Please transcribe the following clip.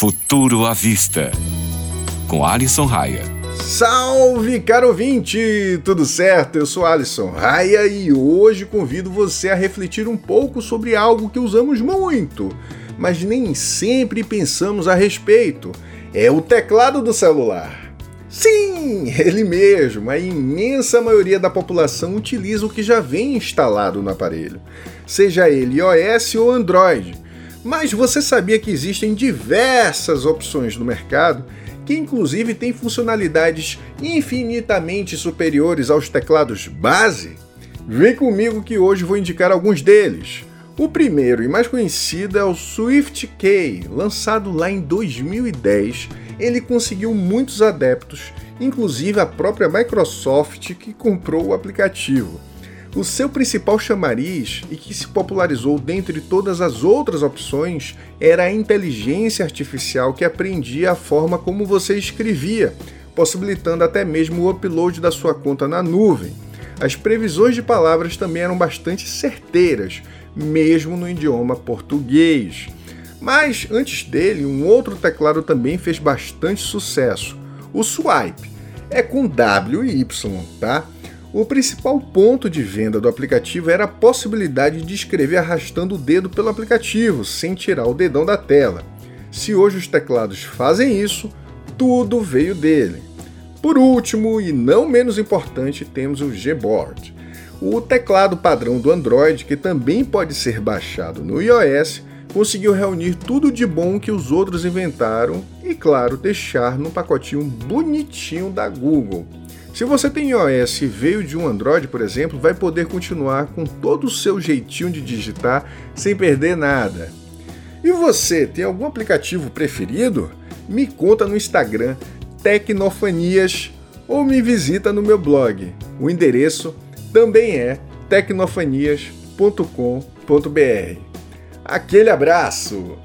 Futuro à Vista, com Alisson Raia. Salve, caro ouvinte! Tudo certo? Eu sou Alisson Raia e hoje convido você a refletir um pouco sobre algo que usamos muito, mas nem sempre pensamos a respeito. É o teclado do celular. Sim, ele mesmo. A imensa maioria da população utiliza o que já vem instalado no aparelho, seja ele iOS ou Android. Mas você sabia que existem diversas opções no mercado que inclusive têm funcionalidades infinitamente superiores aos teclados base? Vem comigo que hoje vou indicar alguns deles. O primeiro e mais conhecido é o SwiftKey, lançado lá em 2010. Ele conseguiu muitos adeptos, inclusive a própria Microsoft que comprou o aplicativo. O seu principal chamariz, e que se popularizou dentre todas as outras opções, era a inteligência artificial que aprendia a forma como você escrevia, possibilitando até mesmo o upload da sua conta na nuvem. As previsões de palavras também eram bastante certeiras, mesmo no idioma português. Mas antes dele, um outro teclado também fez bastante sucesso, o Swipe. É com W e Y, tá? O principal ponto de venda do aplicativo era a possibilidade de escrever arrastando o dedo pelo aplicativo, sem tirar o dedão da tela. Se hoje os teclados fazem isso, tudo veio dele. Por último, e não menos importante, temos o Gboard. O teclado padrão do Android, que também pode ser baixado no iOS, conseguiu reunir tudo de bom que os outros inventaram e, claro, deixar no pacotinho bonitinho da Google. Se você tem iOS e veio de um Android, por exemplo, vai poder continuar com todo o seu jeitinho de digitar sem perder nada. E você, tem algum aplicativo preferido? Me conta no Instagram Tecnofanias ou me visita no meu blog. O endereço também é tecnofanias.com.br. Aquele abraço!